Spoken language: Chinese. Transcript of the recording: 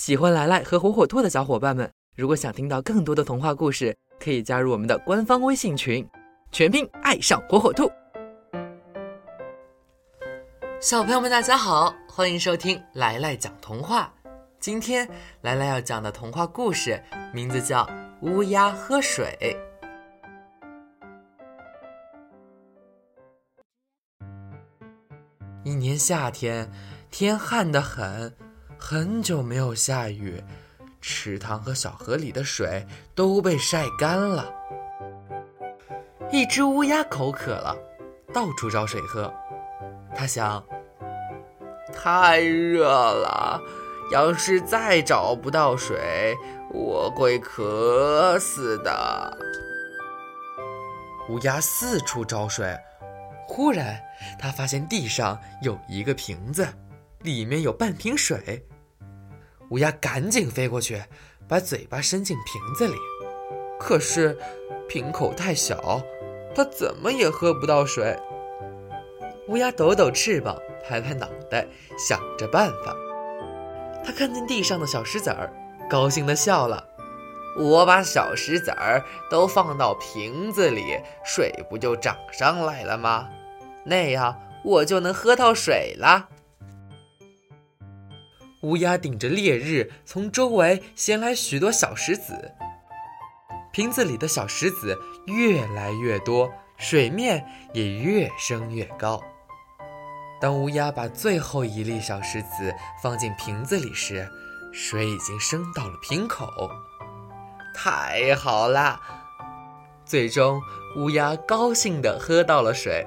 喜欢来来和火火兔的小伙伴们，如果想听到更多的童话故事，可以加入我们的官方微信群，全拼爱上火火兔。小朋友们，大家好，欢迎收听来来讲童话。今天来来要讲的童话故事名字叫《乌鸦喝水》。一年夏天，天旱得很，很久没有下雨，池塘和小河里的水都被晒干了。一只乌鸦口渴了，到处找水喝。他想：太热了，要是再找不到水，我会渴死的。乌鸦四处找水。忽然，他发现地上有一个瓶子，里面有半瓶水。乌鸦赶紧飞过去，把嘴巴伸进瓶子里，可是瓶口太小，它怎么也喝不到水。乌鸦抖抖翅膀，拍拍脑袋，想着办法。它看见地上的小石子儿，高兴地笑了：“我把小石子儿都放到瓶子里，水不就涨上来了吗？”那样我就能喝到水了。乌鸦顶着烈日，从周围衔来许多小石子。瓶子里的小石子越来越多，水面也越升越高。当乌鸦把最后一粒小石子放进瓶子里时，水已经升到了瓶口。太好了！最终，乌鸦高兴地喝到了水。